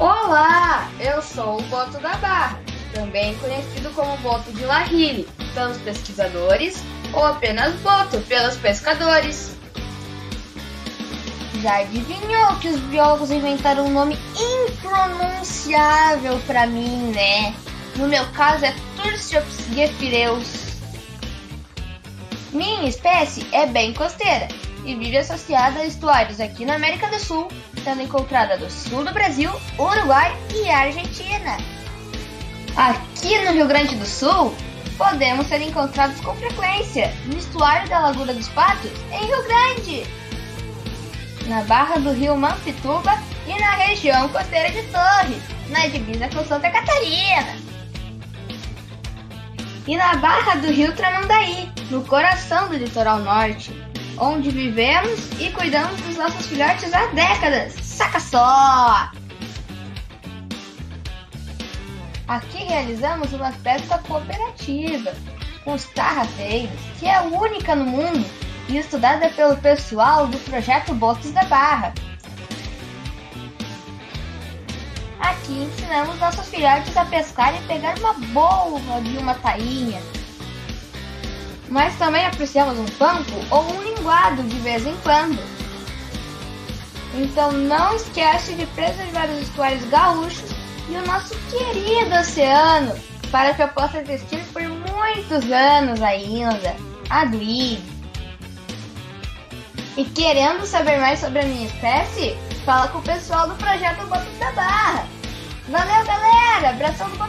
Olá, eu sou o Boto da Barra, também conhecido como Boto de Lahiri pelos pesquisadores ou apenas Boto pelos pescadores. Já adivinhou que os biólogos inventaram um nome impronunciável para mim, né? No meu caso é Tursiops gefireus. Minha espécie é bem costeira e vive associada a estuários aqui na América do Sul, sendo encontrada do sul do Brasil, Uruguai e Argentina. Aqui no Rio Grande do Sul, podemos ser encontrados com frequência no estuário da Laguna dos Patos, em Rio Grande, na barra do rio Mampituba e na região costeira de Torres, na divisa com Santa Catarina. E na barra do rio Tramandaí, no coração do litoral norte, onde vivemos e cuidamos dos nossos filhotes há décadas. Saca só! Aqui realizamos uma pesca cooperativa com os tarrafeiros, que é única no mundo e estudada pelo pessoal do projeto Botos da Barra. Aqui ensinamos nossos filhotes a pescar e pegar uma boa de uma tainha. Mas também apreciamos um panco ou um linguado de vez em quando. Então não esquece de preservar os estuários gaúchos e o nosso querido oceano para que eu possa existir por muitos anos ainda. Aduide! E querendo saber mais sobre a minha espécie, fala com o pessoal do projeto Boto da Barra. Valeu, galera! Abração do!